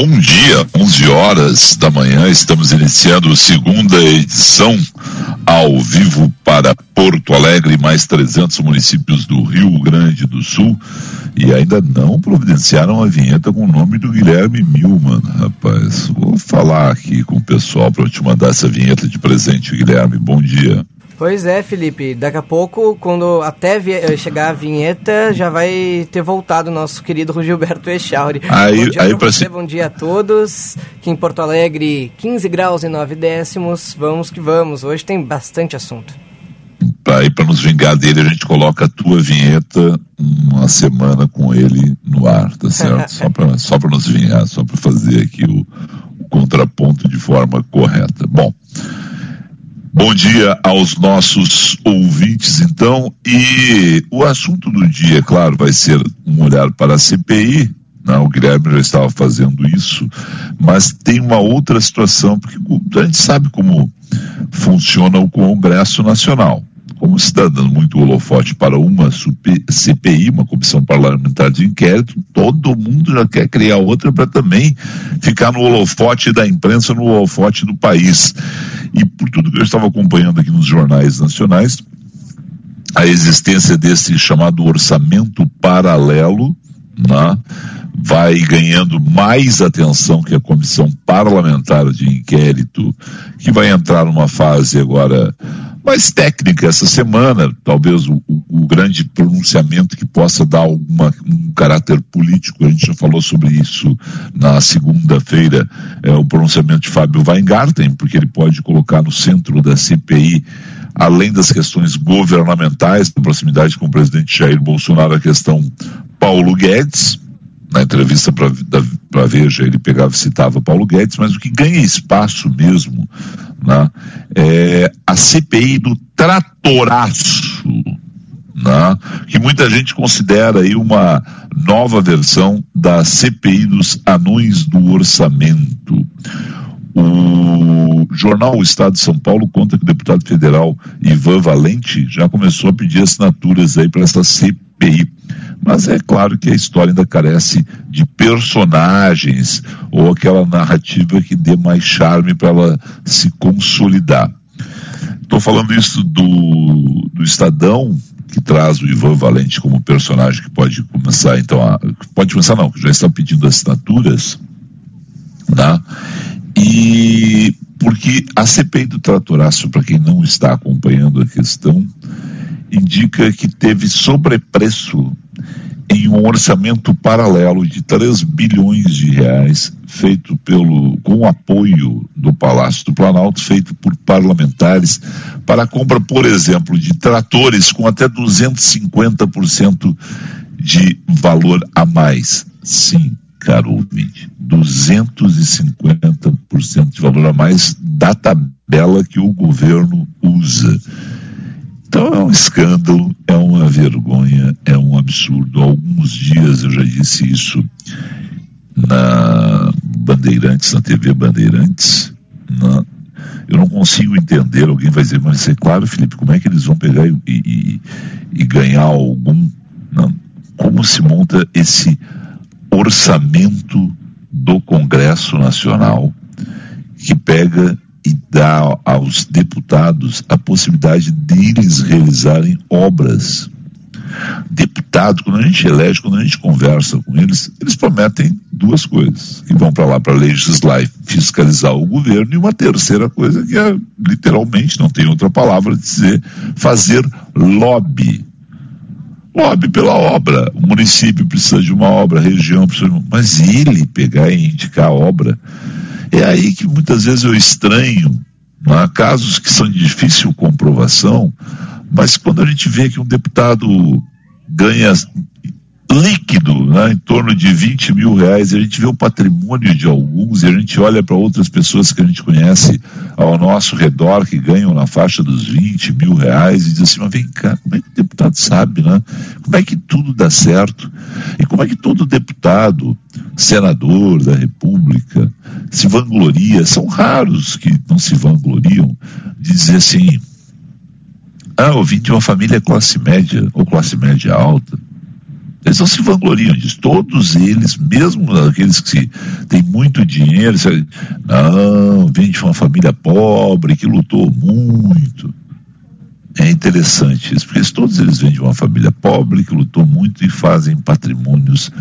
Bom dia, 11 horas da manhã, estamos iniciando a segunda edição ao vivo para Porto Alegre mais 300 municípios do Rio Grande do Sul e ainda não providenciaram a vinheta com o nome do Guilherme Milman, rapaz. Vou falar aqui com o pessoal para te mandar essa vinheta de presente, Guilherme. Bom dia. Pois é, Felipe. Daqui a pouco, quando até eh, chegar a vinheta, já vai ter voltado o nosso querido Gilberto Echauri. Aí, bom dia aí pra você, si... bom dia a todos. Aqui em Porto Alegre, 15 graus e 9 décimos. Vamos que vamos. Hoje tem bastante assunto. Aí, para nos vingar dele, a gente coloca a tua vinheta uma semana com ele no ar, tá certo? só para só nos vingar, só para fazer aqui o, o contraponto de forma correta. Bom. Bom dia aos nossos ouvintes, então. E o assunto do dia, claro, vai ser um olhar para a CPI. Não, né? o Guilherme já estava fazendo isso, mas tem uma outra situação, porque a gente sabe como funciona o Congresso Nacional. Como se está dando muito holofote para uma CPI, uma comissão parlamentar de inquérito, todo mundo já quer criar outra para também ficar no holofote da imprensa, no holofote do país. E eu estava acompanhando aqui nos jornais nacionais, a existência desse chamado orçamento paralelo, né, vai ganhando mais atenção que a comissão parlamentar de inquérito, que vai entrar numa fase agora mais técnica essa semana, talvez o, o, grande pronunciamento que possa dar alguma, um caráter político, a gente já falou sobre isso na segunda-feira, é o pronunciamento de Fábio Weingarten, porque ele pode colocar no centro da CPI além das questões governamentais, da proximidade com o presidente Jair Bolsonaro, a questão Paulo Guedes, na entrevista para Veja, ele pegava citava Paulo Guedes, mas o que ganha espaço mesmo né, é a CPI do tratoraço, né, que muita gente considera aí uma nova versão da CPI dos anões do orçamento. O jornal O Estado de São Paulo conta que o deputado federal Ivan Valente já começou a pedir assinaturas aí para essa CPI. Mas é claro que a história ainda carece de personagens ou aquela narrativa que dê mais charme para ela se consolidar. Estou falando isso do, do Estadão, que traz o Ivan Valente como personagem que pode começar, então, a, pode começar não, que já está pedindo assinaturas, né? E porque a CPI do Tratoraço, para quem não está acompanhando a questão, indica que teve sobrepreço em um orçamento paralelo de 3 bilhões de reais, feito pelo, com apoio do Palácio do Planalto, feito por parlamentares, para a compra, por exemplo, de tratores com até 250% de valor a mais. Sim, caro ouvinte, 250% de valor a mais da tabela que o governo usa. Então é um escândalo, é uma vergonha, é um absurdo. Há alguns dias eu já disse isso na Bandeirantes, na TV Bandeirantes. Na, eu não consigo entender, alguém vai dizer, mas é claro, Felipe, como é que eles vão pegar e, e, e ganhar algum. Como se monta esse orçamento do Congresso Nacional que pega e dá aos deputados a possibilidade deles realizarem obras. Deputado, quando a gente elege, quando a gente conversa com eles, eles prometem duas coisas, que vão para lá para legislar e fiscalizar o governo, e uma terceira coisa que é, literalmente, não tem outra palavra dizer, fazer lobby. Lobby pela obra. O município precisa de uma obra, a região precisa de uma... Mas ele pegar e indicar a obra é aí que muitas vezes eu estranho, há casos que são de difícil comprovação, mas quando a gente vê que um deputado ganha líquido, né, em torno de 20 mil reais. A gente vê o patrimônio de alguns e a gente olha para outras pessoas que a gente conhece ao nosso redor que ganham na faixa dos 20 mil reais e diz assim: mas vem cá, como é que o deputado sabe, né? Como é que tudo dá certo? E como é que todo deputado, senador da República, se vangloria? São raros que não se vangloriam de dizer assim. Ah, eu vim de uma família classe média ou classe média alta eles não se vangloriam disso. Todos eles, mesmo aqueles que têm muito dinheiro, não, vem de uma família pobre que lutou muito. É interessante isso, porque todos eles vêm de uma família pobre que lutou muito e fazem patrimônios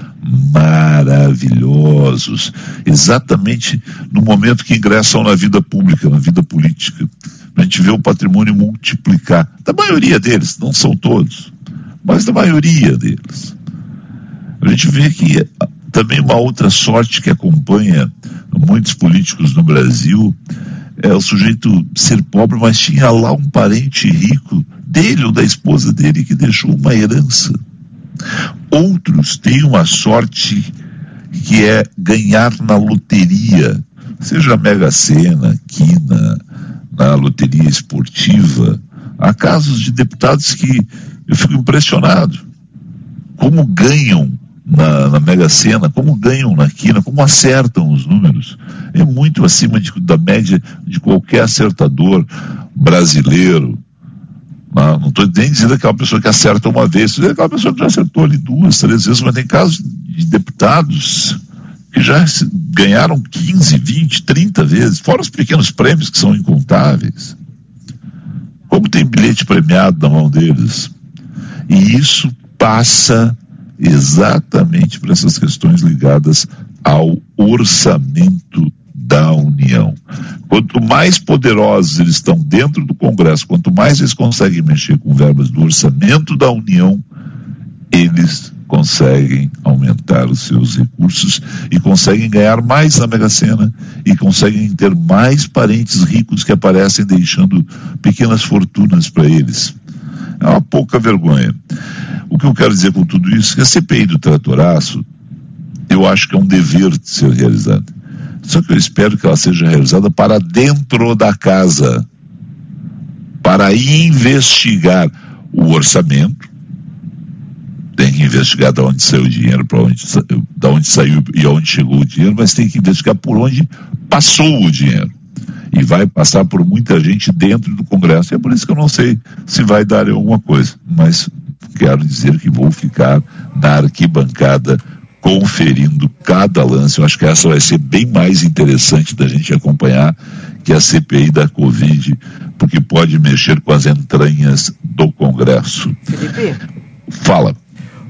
maravilhosos, exatamente no momento que ingressam na vida pública, na vida política. A gente vê o patrimônio multiplicar. Da maioria deles, não são todos, mas da maioria deles. A gente vê que também uma outra sorte que acompanha muitos políticos no Brasil é o sujeito ser pobre, mas tinha lá um parente rico dele ou da esposa dele que deixou uma herança. Outros têm uma sorte que é ganhar na loteria, seja Mega Sena, Quina, na loteria esportiva. Há casos de deputados que eu fico impressionado como ganham na, na Mega Sena, como ganham na quina, como acertam os números. É muito acima de, da média de qualquer acertador brasileiro. Não, não estou nem dizendo aquela pessoa que acerta uma vez, estou dizendo aquela pessoa que já acertou ali duas, três vezes, mas tem casos de deputados que já ganharam 15, 20, 30 vezes, fora os pequenos prêmios que são incontáveis. Como tem bilhete premiado na mão deles? E isso passa exatamente para essas questões ligadas ao orçamento da União. Quanto mais poderosos eles estão dentro do Congresso, quanto mais eles conseguem mexer com verbas do orçamento da União, eles conseguem aumentar os seus recursos e conseguem ganhar mais na Mega Sena e conseguem ter mais parentes ricos que aparecem deixando pequenas fortunas para eles. É uma pouca vergonha. O que eu quero dizer com tudo isso é que a CPI do tratoraço, eu acho que é um dever de ser realizada. Só que eu espero que ela seja realizada para dentro da casa, para investigar o orçamento. Tem que investigar de onde saiu o dinheiro, para onde, de onde saiu e aonde chegou o dinheiro, mas tem que investigar por onde passou o dinheiro e vai passar por muita gente dentro do Congresso. E é por isso que eu não sei se vai dar alguma coisa, mas quero dizer que vou ficar na arquibancada conferindo cada lance. Eu acho que essa vai ser bem mais interessante da gente acompanhar que a CPI da Covid, porque pode mexer com as entranhas do Congresso. Felipe? Fala.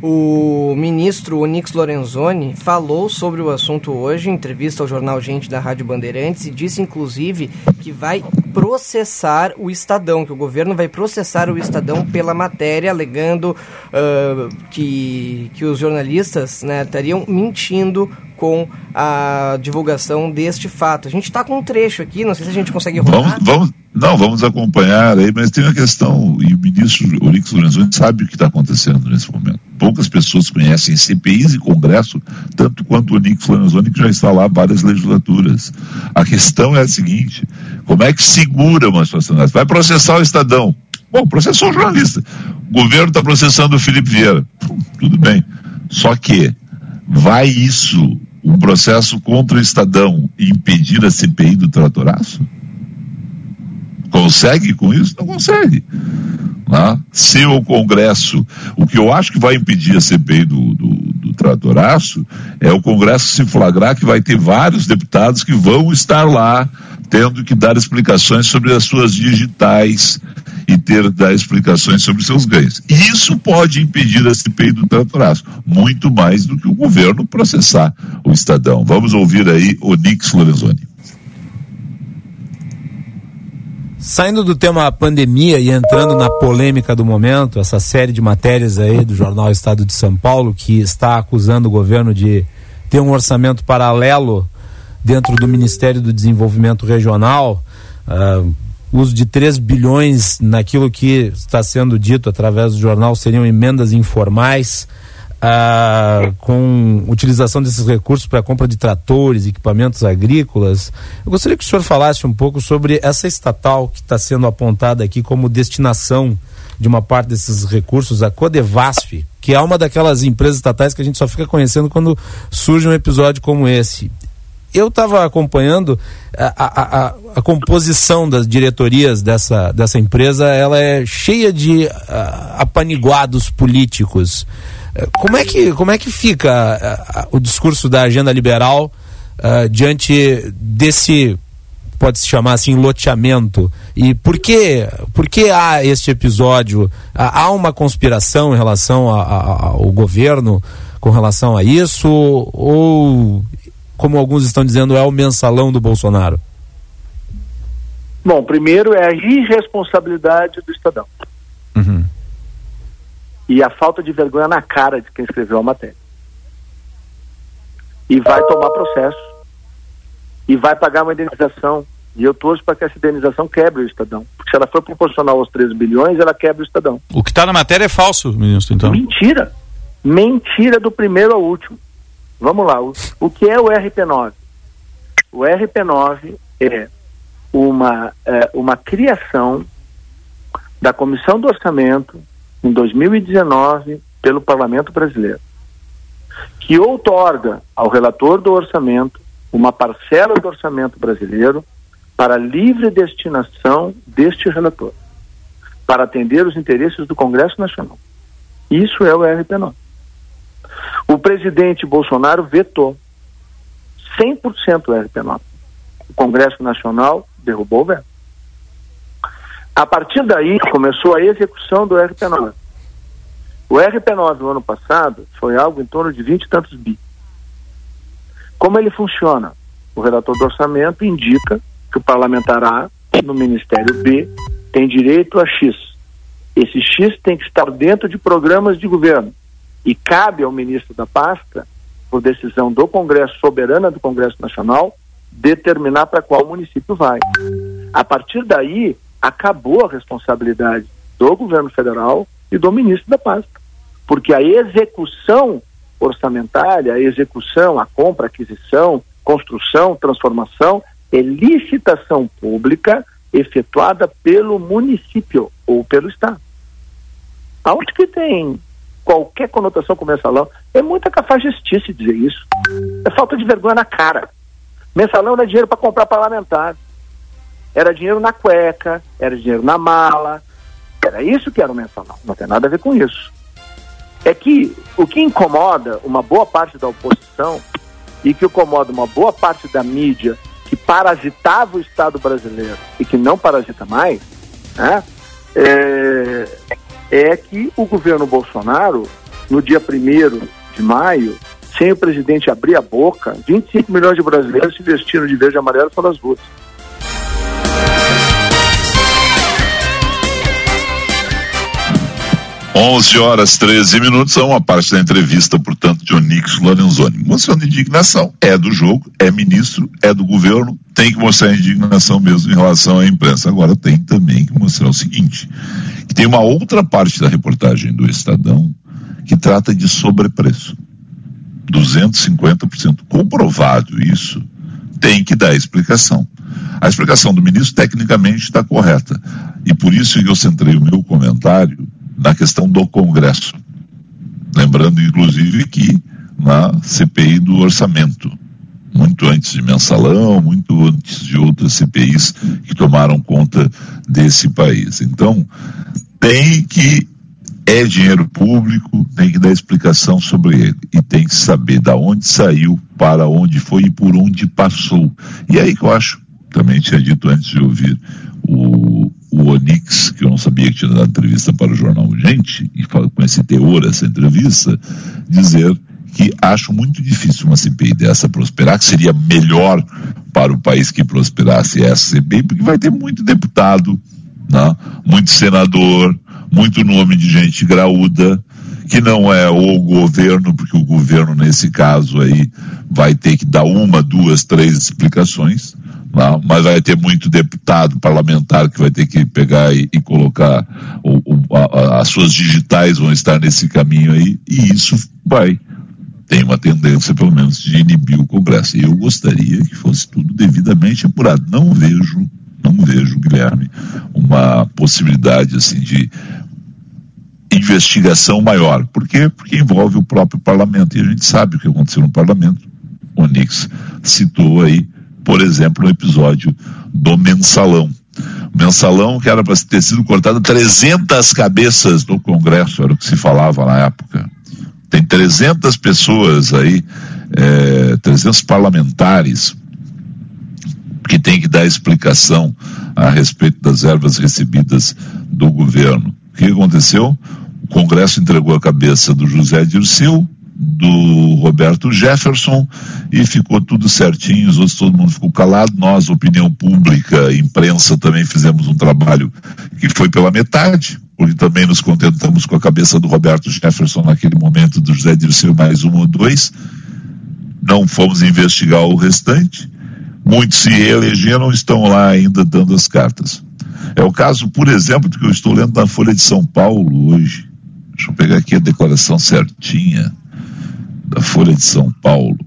O ministro Onix Lorenzoni falou sobre o assunto hoje em entrevista ao jornal Gente da Rádio Bandeirantes e disse, inclusive, que vai processar o Estadão, que o governo vai processar o Estadão pela matéria, alegando uh, que, que os jornalistas né, estariam mentindo com a divulgação deste fato. A gente está com um trecho aqui, não sei se a gente consegue rodar. Vamos, vamos, não, vamos acompanhar aí, mas tem uma questão, e o ministro Olix Lorenzoni sabe o que está acontecendo nesse momento. Poucas pessoas conhecem CPIs e Congresso, tanto quanto o Olix Lorenzoni, que já está lá várias legislaturas. A questão é a seguinte, como é que segura uma situação dessa? Vai processar o Estadão. Bom, processou o jornalista. O governo está processando o Felipe Vieira. Tudo bem. Só que vai isso um processo contra o Estadão e impedir a CPI do tratoraço? Consegue com isso? Não consegue. Né? Se o Congresso, o que eu acho que vai impedir a CPI do, do, do tratoraço é o Congresso se flagrar que vai ter vários deputados que vão estar lá tendo que dar explicações sobre as suas digitais e ter dar explicações sobre seus ganhos. Isso pode impedir a CPI do tratoraço, muito mais do que o governo processar o Estadão. Vamos ouvir aí o Nix Lorenzoni. Saindo do tema pandemia e entrando na polêmica do momento, essa série de matérias aí do jornal Estado de São Paulo que está acusando o governo de ter um orçamento paralelo dentro do Ministério do Desenvolvimento Regional, uh, uso de 3 bilhões naquilo que está sendo dito através do jornal seriam emendas informais. ah, com utilização desses recursos para compra de tratores, equipamentos agrícolas. Eu gostaria que o senhor falasse um pouco sobre essa estatal que está sendo apontada aqui como destinação de uma parte desses recursos, a Codevasf, que é uma daquelas empresas estatais que a gente só fica conhecendo quando surge um episódio como esse. Eu estava acompanhando a, a, a, a, composição das diretorias dessa, dessa empresa, ela é cheia de apaniguados políticos. Como é que, como é que fica o discurso da agenda liberal diante desse pode se chamar assim loteamento? E por que por que há este episódio? Há uma conspiração em relação a, a, ao governo com relação a isso? Ou como alguns estão dizendo é o mensalão do Bolsonaro bom primeiro é a irresponsabilidade do Estadão uhum e a falta de vergonha na cara de quem escreveu a matéria. E vai tomar processo. E vai pagar uma indenização. E eu torço para que essa indenização quebre o Estadão. Porque se ela for proporcional aos 13 bilhões, ela quebra o Estadão. O que está na matéria é falso, ministro, então? Mentira. Mentira do primeiro ao último. Vamos lá. O, o que é o RP9? O RP9 é uma, é uma criação da Comissão do Orçamento em 2019 pelo Parlamento Brasileiro, que outorga ao relator do orçamento uma parcela do orçamento brasileiro para livre destinação deste relator, para atender os interesses do Congresso Nacional. Isso é o RP9. O presidente Bolsonaro vetou 100% o RP9. O Congresso Nacional derrubou o veto. A partir daí começou a execução do RP9. O RP9 no ano passado foi algo em torno de 20 e tantos bi. Como ele funciona? O relator do orçamento indica que o parlamentar A, no Ministério B, tem direito a X. Esse X tem que estar dentro de programas de governo. E cabe ao ministro da pasta, por decisão do Congresso, soberana do Congresso Nacional, determinar para qual município vai. A partir daí, acabou a responsabilidade do governo federal e do ministro da pasta. Porque a execução orçamentária, a execução, a compra, aquisição, construção, transformação, é licitação pública efetuada pelo município ou pelo Estado. Aonde que tem qualquer conotação com mensalão? É muita cafajestice dizer isso. É falta de vergonha na cara. Mensalão não é dinheiro para comprar parlamentar. Era dinheiro na cueca, era dinheiro na mala. Era isso que era o mensalão. Não tem nada a ver com isso. É que o que incomoda uma boa parte da oposição e que incomoda uma boa parte da mídia que parasitava o Estado brasileiro e que não parasita mais, né, é, é que o governo Bolsonaro, no dia 1 de maio, sem o presidente abrir a boca, 25 milhões de brasileiros se vestiram de verde e amarelo pelas ruas. 11 horas 13 minutos, é uma parte da entrevista, portanto, de Onix Lorenzoni. Mostrando indignação. É do jogo, é ministro, é do governo, tem que mostrar indignação mesmo em relação à imprensa. Agora tem também que mostrar o seguinte: que tem uma outra parte da reportagem do Estadão que trata de sobrepreço. 250%. Comprovado isso, tem que dar explicação. A explicação do ministro tecnicamente está correta. E por isso eu centrei o meu comentário na questão do Congresso. Lembrando, inclusive, que na CPI do orçamento, muito antes de mensalão, muito antes de outras CPIs que tomaram conta desse país. Então, tem que é dinheiro público, tem que dar explicação sobre ele e tem que saber da onde saiu, para onde foi e por onde passou. E aí que eu acho, também tinha dito antes de ouvir o, o Onix, que eu não sabia que tinha dado entrevista para o jornal Gente, e com esse teor, essa entrevista, dizer que acho muito difícil uma CPI dessa prosperar, que seria melhor para o país que prosperasse essa CPI, porque vai ter muito deputado, né? muito senador, muito nome de gente graúda, que não é o governo, porque o governo, nesse caso aí, vai ter que dar uma, duas, três explicações. Não, mas vai ter muito deputado parlamentar que vai ter que pegar e, e colocar o, o, a, as suas digitais vão estar nesse caminho aí, e isso vai tem uma tendência, pelo menos, de inibir o Congresso. E eu gostaria que fosse tudo devidamente apurado. Não vejo, não vejo, Guilherme, uma possibilidade assim de investigação maior. Por quê? Porque envolve o próprio parlamento. E a gente sabe o que aconteceu no parlamento. O Nix citou aí, por exemplo, no episódio do mensalão. O mensalão que era para ter sido cortado 300 cabeças no Congresso, era o que se falava na época. Tem 300 pessoas aí, é, 300 parlamentares que tem que dar explicação a respeito das ervas recebidas do governo. O que aconteceu? O Congresso entregou a cabeça do José Dirceu, do Roberto Jefferson e ficou tudo certinho, os outros todo mundo ficou calado, nós, opinião pública, imprensa também fizemos um trabalho que foi pela metade, porque também nos contentamos com a cabeça do Roberto Jefferson naquele momento, do José Dirceu mais um ou dois. Não fomos investigar o restante. Muitos se elegeram, estão lá ainda dando as cartas. É o caso, por exemplo, que eu estou lendo na Folha de São Paulo hoje. Deixa eu pegar aqui a declaração certinha da Folha de São Paulo.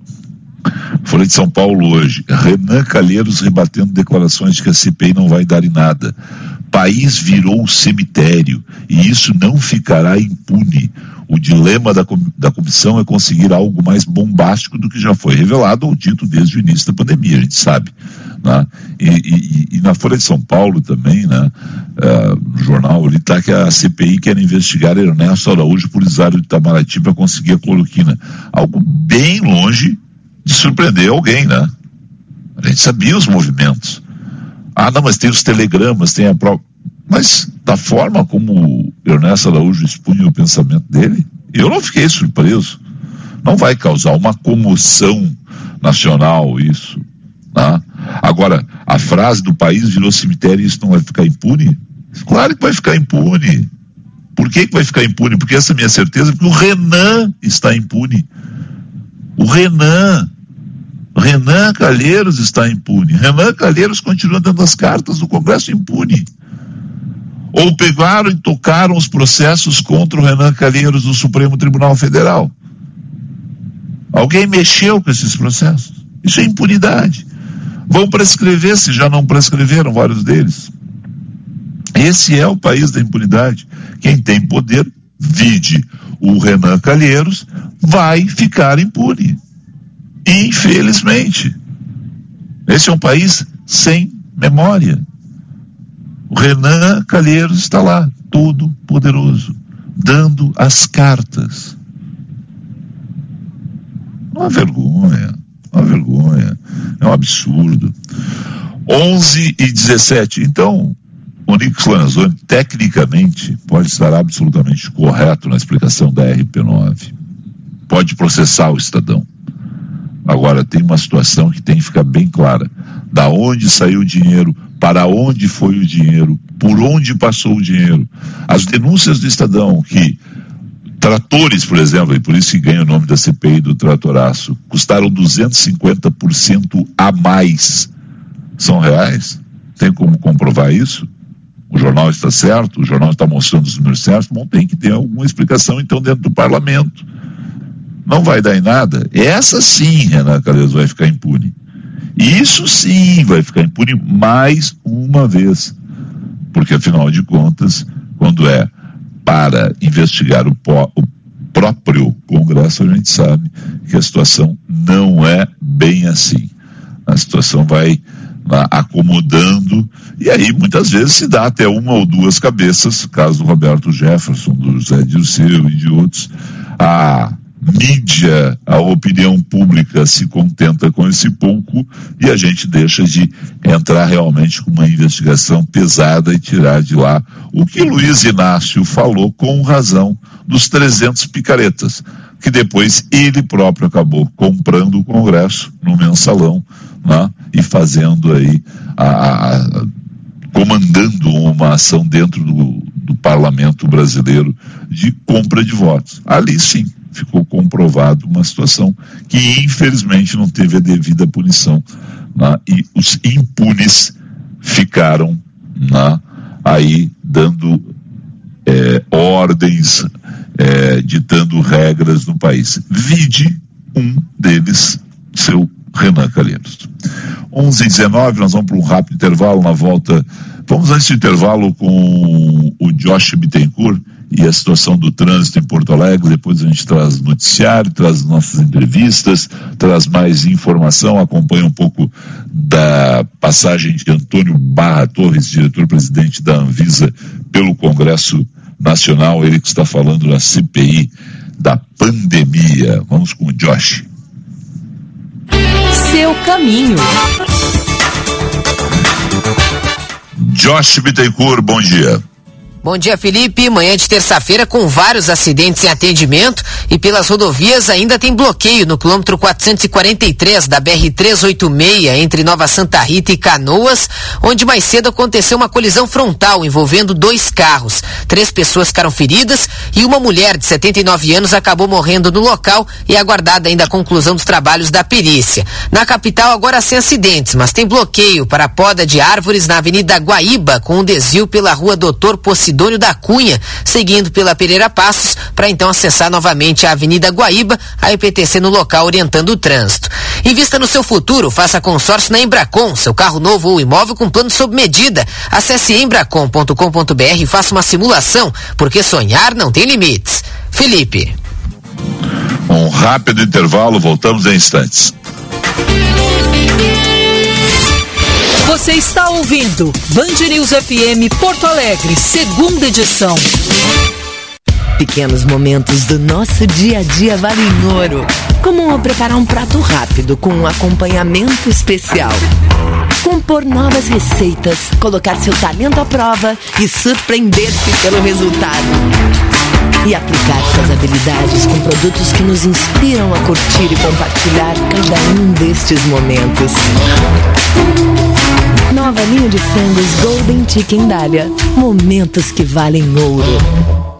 Folha de São Paulo hoje. Renan Calheiros rebatendo declarações de que a CPI não vai dar em nada país virou um cemitério e isso não ficará impune. O dilema da, da comissão é conseguir algo mais bombástico do que já foi revelado ou dito desde o início da pandemia, a gente sabe. Né? E, e, e, na Folha de São Paulo também, né? Uh, no jornal, ele está que a CPI quer investigar Ernesto Araújo por usar o Itamaraty para conseguir a cloroquina. Algo bem longe de surpreender alguém, né? A gente sabia os movimentos. Ah, não, mas tem os telegramas, tem a própria. Mas da forma como Ernesto Araújo expunha o pensamento dele, eu não fiquei surpreso. Não vai causar uma comoção nacional isso. Né? Agora, a frase do país virou cemitério e isso não vai ficar impune? Claro que vai ficar impune. Por que, que vai ficar impune? Porque essa é a minha certeza, porque o Renan está impune. O Renan Renan Calheiros está impune. Renan Calheiros continua dando as cartas do Congresso impune. Ou pegaram e tocaram os processos contra o Renan Calheiros do Supremo Tribunal Federal. Alguém mexeu com esses processos. Isso é impunidade. Vão prescrever se já não prescreveram vários deles. Esse é o país da impunidade. Quem tem poder, vide o Renan Calheiros, vai ficar impune. Infelizmente. Esse é um país sem memória. O Renan Calheiros está lá, todo poderoso, dando as cartas. Uma vergonha, uma vergonha, é um absurdo. 11 e 17. Então, o Nix Lanzoni, tecnicamente, pode estar absolutamente correto na explicação da RP9. Pode processar o Estadão. Agora, tem uma situação que tem que ficar bem clara: da onde saiu o dinheiro, para onde foi o dinheiro, por onde passou o dinheiro. As denúncias do Estadão que tratores, por exemplo, e por isso que ganha o nome da CPI do tratoraço, custaram 250% a mais. São reais? Tem como comprovar isso? O jornal está certo? O jornal está mostrando os números certos? Bom, tem que ter alguma explicação então dentro do parlamento não vai dar em nada, essa sim, Renan Calheiros, vai ficar impune. Isso sim vai ficar impune mais uma vez. Porque, afinal de contas, quando é para investigar o, o próprio Congresso, a gente sabe que a situação não é bem assim. A situação vai acomodando, e aí muitas vezes se dá até uma ou duas cabeças, caso do Roberto Jefferson, do José Dirceu e de outros, a mídia, a opinião pública se contenta com esse pouco e a gente deixa de entrar realmente com uma investigação pesada e tirar de lá o que Luiz Inácio falou com razão dos 300 picaretas, que depois ele próprio acabou comprando o Congresso no mensalão né, e fazendo aí a, a comandando uma ação dentro do, do parlamento brasileiro de compra de votos. Ali sim, ficou comprovado uma situação que infelizmente não teve a devida punição né? e os impunes ficaram né? aí dando é, ordens é, ditando regras no país. Vide um deles, seu Renan Calheiros. 11 e 19 nós vamos para um rápido intervalo na volta. Vamos antes do intervalo com o Josh Bittencourt e a situação do trânsito em Porto Alegre. Depois a gente traz noticiário, traz nossas entrevistas, traz mais informação, acompanha um pouco da passagem de Antônio Barra Torres, diretor-presidente da Anvisa, pelo Congresso Nacional. Ele que está falando da CPI da pandemia. Vamos com o Josh. Seu caminho. Josh Bittencourt, bom dia. Bom dia, Felipe. Manhã de terça-feira com vários acidentes em atendimento e pelas rodovias ainda tem bloqueio no quilômetro 443 da BR-386 entre Nova Santa Rita e Canoas, onde mais cedo aconteceu uma colisão frontal envolvendo dois carros. Três pessoas ficaram feridas e uma mulher de 79 anos acabou morrendo no local e aguardada ainda a conclusão dos trabalhos da perícia. Na capital agora sem acidentes, mas tem bloqueio para a poda de árvores na Avenida Guaíba com um desvio pela Rua Doutor Possi Sidônio da Cunha, seguindo pela Pereira Passos, para então acessar novamente a Avenida Guaíba, a EPTC no local orientando o trânsito. Invista no seu futuro, faça consórcio na Embracon, seu carro novo ou imóvel com plano sob medida. Acesse embracon.com.br e faça uma simulação, porque sonhar não tem limites. Felipe. Um rápido intervalo, voltamos em instantes. Você está ouvindo Band News FM Porto Alegre, segunda edição. Pequenos momentos do nosso dia a dia valem ouro. Como preparar um prato rápido com um acompanhamento especial. Compor novas receitas, colocar seu talento à prova e surpreender-se pelo resultado. E aplicar suas habilidades com produtos que nos inspiram a curtir e compartilhar cada um destes momentos. Nova linha de frangos Golden Chicken Dália. Momentos que valem ouro.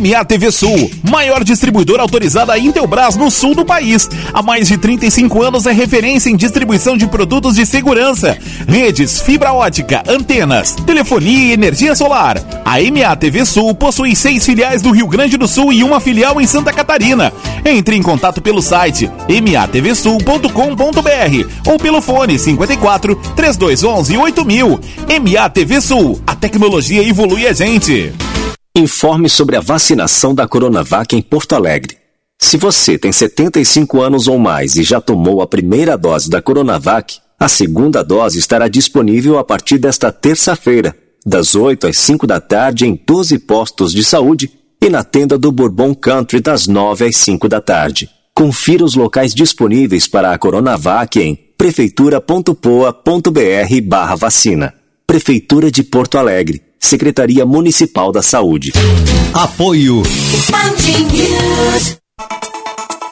MA TV Sul, maior distribuidora autorizada Intelbras no sul do país. Há mais de 35 anos é referência em distribuição de produtos de segurança, redes, fibra ótica, antenas, telefonia e energia solar. A MA TV Sul possui seis filiais do Rio Grande do Sul e uma filial em Santa Catarina. Entre em contato pelo site matvsul.com.br ou pelo fone 54 3211 8000. MA TV Sul, a tecnologia evolui a gente. Informe sobre a vacinação da Coronavac em Porto Alegre. Se você tem 75 anos ou mais e já tomou a primeira dose da Coronavac, a segunda dose estará disponível a partir desta terça-feira, das 8 às 5 da tarde em 12 postos de saúde e na tenda do Bourbon Country das 9 às 5 da tarde. Confira os locais disponíveis para a Coronavac em prefeitura.poa.br barra vacina. Prefeitura de Porto Alegre. Secretaria Municipal da Saúde. Apoio.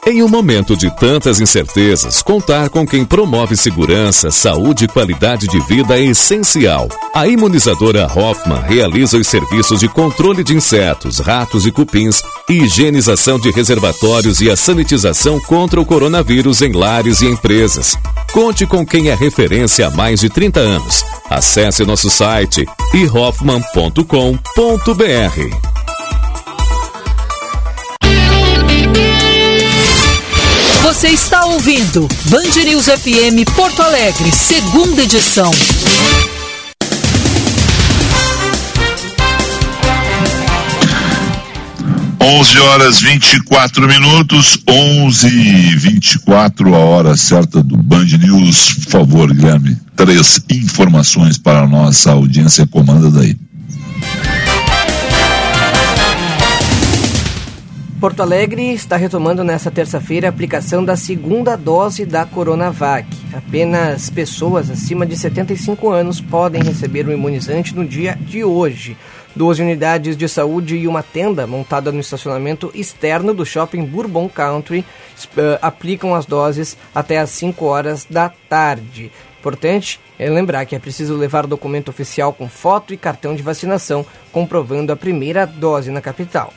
Em um momento de tantas incertezas, contar com quem promove segurança, saúde e qualidade de vida é essencial. A imunizadora Hoffman realiza os serviços de controle de insetos, ratos e cupins, higienização de reservatórios e a sanitização contra o coronavírus em lares e empresas. Conte com quem é referência há mais de 30 anos. Acesse nosso site ihoffman.com.br. Você está ouvindo Band News FM Porto Alegre, segunda edição. Onze horas 24 minutos, onze e 24 a hora certa do Band News. Por favor, Guilherme, três informações para a nossa audiência. Comanda daí. Porto Alegre está retomando nesta terça-feira a aplicação da segunda dose da Coronavac. Apenas pessoas acima de 75 anos podem receber o imunizante no dia de hoje. Duas unidades de saúde e uma tenda montada no estacionamento externo do shopping Bourbon Country uh, aplicam as doses até às 5 horas da tarde. Importante é lembrar que é preciso levar documento oficial com foto e cartão de vacinação comprovando a primeira dose na capital.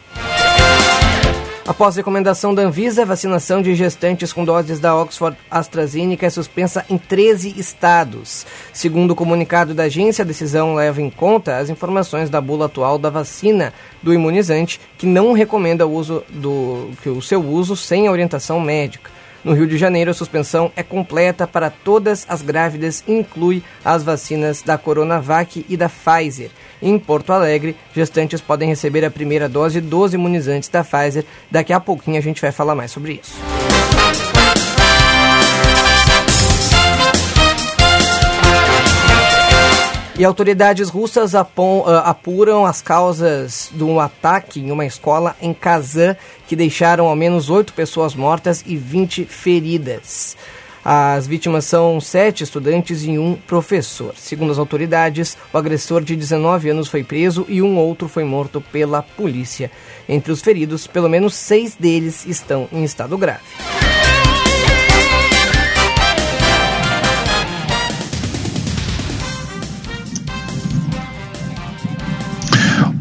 Após recomendação da Anvisa, a vacinação de gestantes com doses da Oxford AstraZeneca é suspensa em 13 estados. Segundo o comunicado da agência, a decisão leva em conta as informações da bula atual da vacina do imunizante, que não recomenda o uso do que o seu uso sem orientação médica. No Rio de Janeiro, a suspensão é completa para todas as grávidas inclui as vacinas da Coronavac e da Pfizer. Em Porto Alegre, gestantes podem receber a primeira dose dos imunizantes da Pfizer. Daqui a pouquinho a gente vai falar mais sobre isso. E autoridades russas ah, apuram as causas de um ataque em uma escola em Kazan que deixaram ao menos oito pessoas mortas e 20 feridas. As vítimas são sete estudantes e um professor. Segundo as autoridades, o agressor de 19 anos foi preso e um outro foi morto pela polícia. Entre os feridos, pelo menos seis deles estão em estado grave.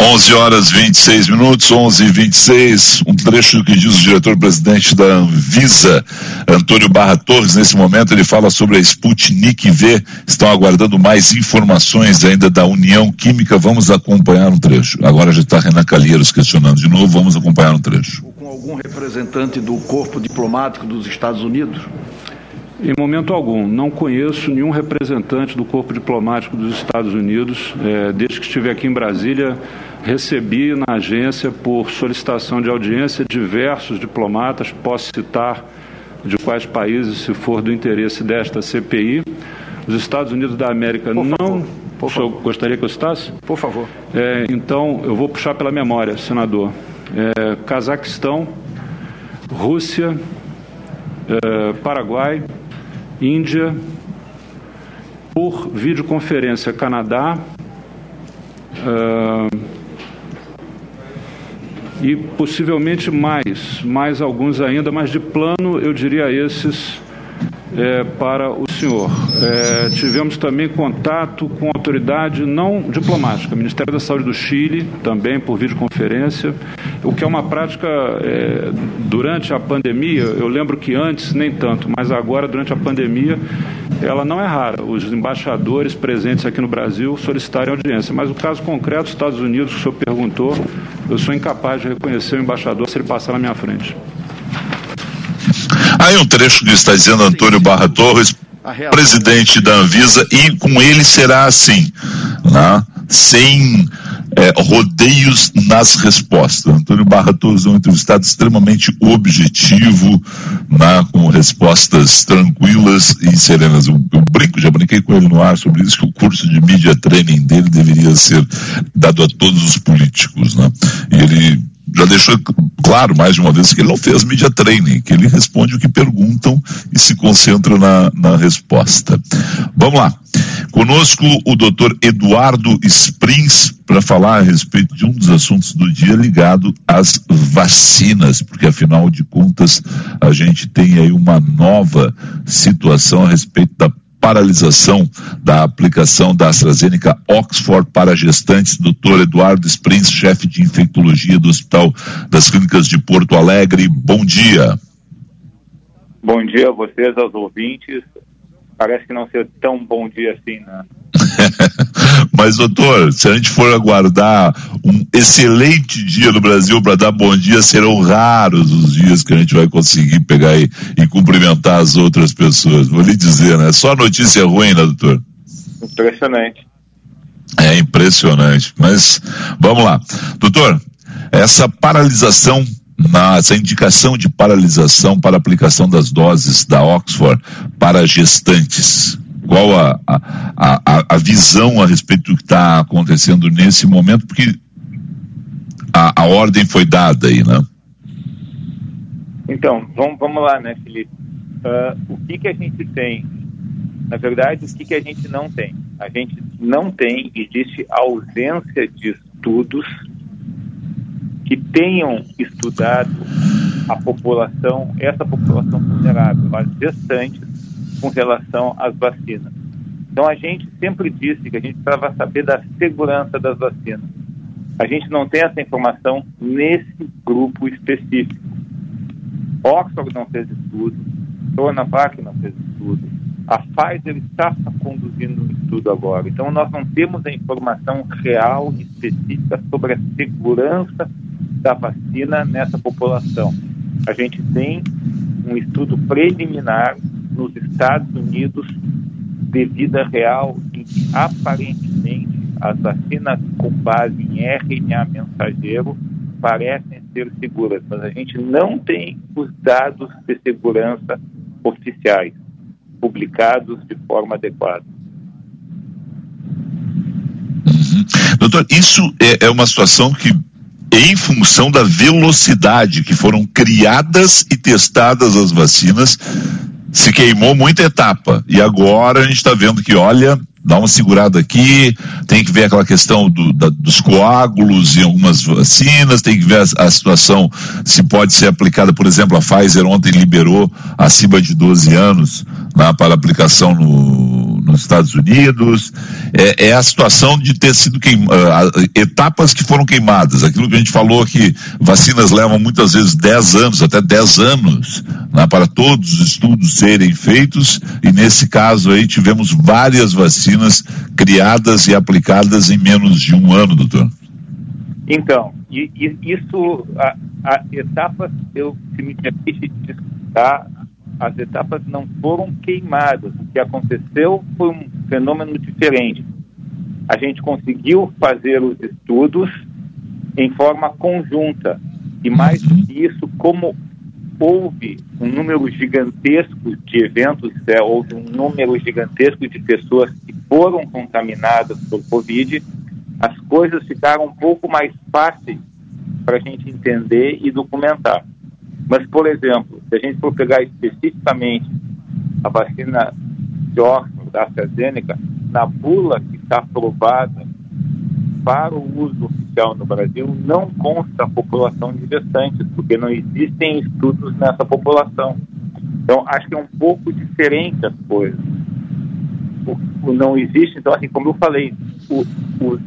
11 horas 26 minutos, 11 e 26, um trecho que diz o diretor-presidente da Anvisa, Antônio Barra Torres. Nesse momento, ele fala sobre a Sputnik V. Estão aguardando mais informações ainda da União Química. Vamos acompanhar um trecho. Agora já está Renan Calheiros questionando de novo. Vamos acompanhar um trecho. Com algum representante do corpo diplomático dos Estados Unidos? Em momento algum, não conheço nenhum representante do corpo diplomático dos Estados Unidos. É, desde que estive aqui em Brasília, recebi na agência, por solicitação de audiência, diversos diplomatas. Posso citar de quais países, se for do interesse desta CPI. Os Estados Unidos da América por não. Favor, por favor. Gostaria que eu citasse? Por favor. É, então, eu vou puxar pela memória, senador. É, Cazaquistão, Rússia, é, Paraguai, Índia, por videoconferência Canadá uh, e possivelmente mais, mais alguns ainda, mas de plano eu diria esses é, para o senhor. É, tivemos também contato com autoridade não diplomática, Ministério da Saúde do Chile, também por videoconferência, o que é uma prática é, durante a pandemia. Eu lembro que antes nem tanto, mas agora, durante a pandemia, ela não é rara. Os embaixadores presentes aqui no Brasil solicitarem audiência. Mas o caso concreto dos Estados Unidos, que o senhor perguntou, eu sou incapaz de reconhecer o embaixador se ele passar na minha frente. Aí um trecho que está dizendo Antônio Barra Torres, presidente da Anvisa, e com ele será assim, né? sem é, rodeios nas respostas. Antônio Barra Torres é um entrevistado extremamente objetivo, né? com respostas tranquilas e serenas. Eu, eu, brinco, já brinquei com ele no ar sobre isso, que o curso de mídia training dele deveria ser dado a todos os políticos. Né? E ele já deixou claro mais de uma vez que ele não fez media training, que ele responde o que perguntam e se concentra na, na resposta. Vamos lá. Conosco o doutor Eduardo Springs para falar a respeito de um dos assuntos do dia ligado às vacinas, porque afinal de contas a gente tem aí uma nova situação a respeito da paralisação da aplicação da AstraZeneca Oxford para gestantes. Dr. Eduardo Springs, chefe de infectologia do Hospital das Clínicas de Porto Alegre. Bom dia. Bom dia a vocês, aos ouvintes. Parece que não ser tão bom dia assim, né? Mas, doutor, se a gente for aguardar um excelente dia no Brasil para dar bom dia, serão raros os dias que a gente vai conseguir pegar e, e cumprimentar as outras pessoas. Vou lhe dizer, né? Só notícia ruim, né, doutor? Impressionante. É impressionante. Mas, vamos lá. Doutor, essa paralisação na, essa indicação de paralisação para aplicação das doses da Oxford para gestantes qual a, a, a, a visão a respeito do que está acontecendo nesse momento, porque a, a ordem foi dada aí, né? Então, vamos, vamos lá, né, Felipe? Uh, o que, que a gente tem? Na verdade, o que, que a gente não tem? A gente não tem, existe ausência disso. estudos que tenham estudado a população, essa população vulnerável, as gestantes, com relação às vacinas. Então a gente sempre disse que a gente precisava saber da segurança das vacinas. A gente não tem essa informação nesse grupo específico. Oxford não fez estudo, Coronavac não fez estudo, a Pfizer está conduzindo um estudo agora. Então nós não temos a informação real e específica sobre a segurança da vacina nessa população. A gente tem um estudo preliminar nos Estados Unidos de vida real em que aparentemente as vacinas com base em RNA mensageiro parecem ser seguras, mas a gente não tem os dados de segurança oficiais publicados de forma adequada. Uhum. Doutor, isso é, é uma situação que em função da velocidade que foram criadas e testadas as vacinas, se queimou muita etapa. E agora a gente está vendo que, olha, dá uma segurada aqui, tem que ver aquela questão do, da, dos coágulos em algumas vacinas, tem que ver a, a, situação se pode ser aplicada, por exemplo, a Pfizer ontem liberou acima de 12 anos né, para aplicação no, nos Estados Unidos. É, é, a situação de ter sido queim, uh, etapas que foram queimadas. Aquilo que a gente falou que vacinas levam muitas vezes 10 anos, até 10 anos, né, para todos os estudos serem feitos, e nesse caso aí tivemos várias vacinas criadas e aplicadas em menos de um ano, doutor. Então, isso, a, a etapas, eu, se me permite discutir, as etapas não foram queimadas. O que aconteceu foi um fenômeno diferente. A gente conseguiu fazer os estudos em forma conjunta. E mais do que isso, como houve um número gigantesco de eventos, é, houve um número gigantesco de pessoas que foram contaminadas por Covid, as coisas ficaram um pouco mais fáceis para a gente entender e documentar. Mas, por exemplo, se a gente for pegar especificamente a vacina de Oxford, da AstraZeneca, na bula que está aprovada para o uso no Brasil, não consta a população de gestantes, porque não existem estudos nessa população. Então, acho que é um pouco diferente as coisas. O, o não existe, então, assim, como eu falei, o, o,